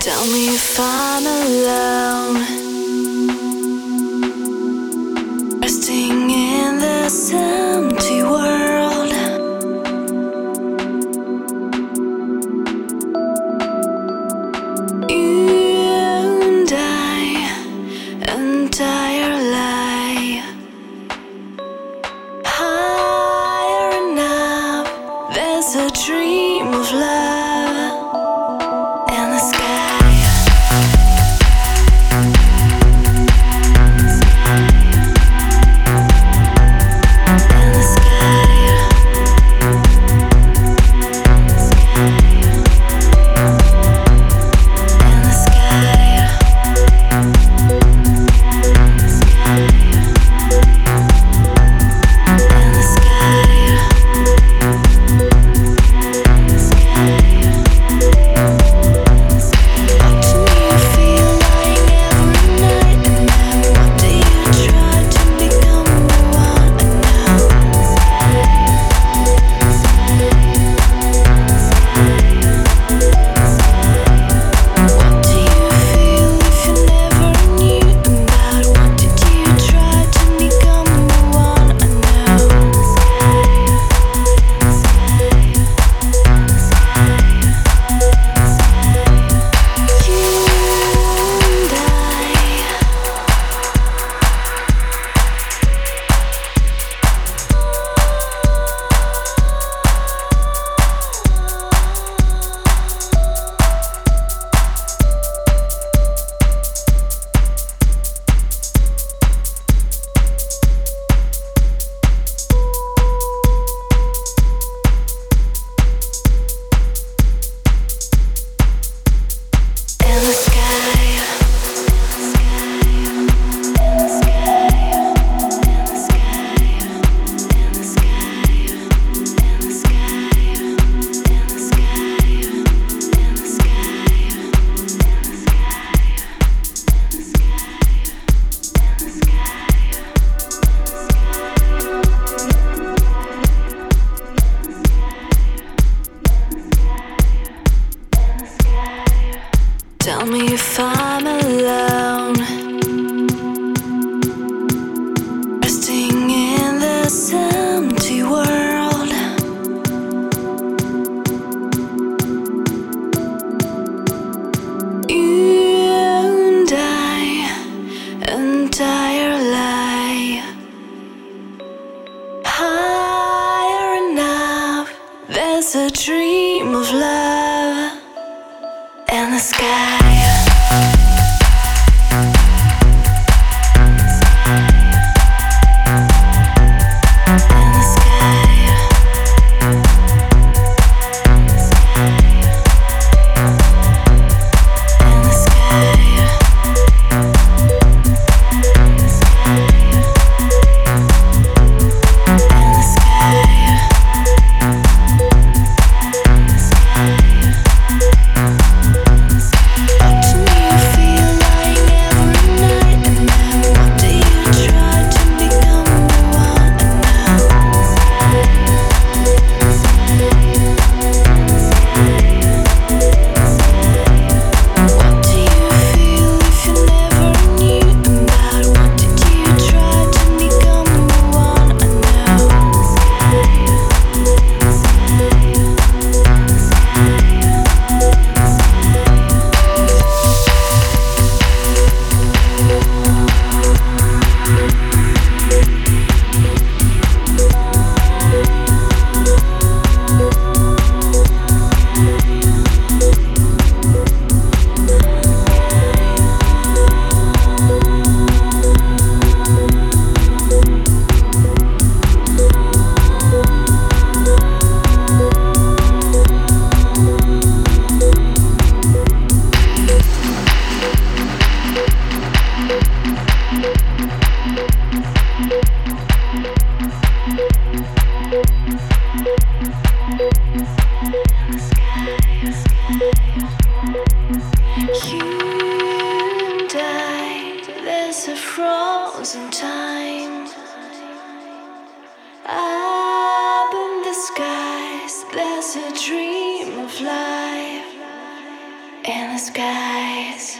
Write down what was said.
Tell me if I'm alone. Tell me if I'm alone. Resting in empty world. You and I, higher. There's a dream of love. Up in the skies, there's a dream of life in the skies.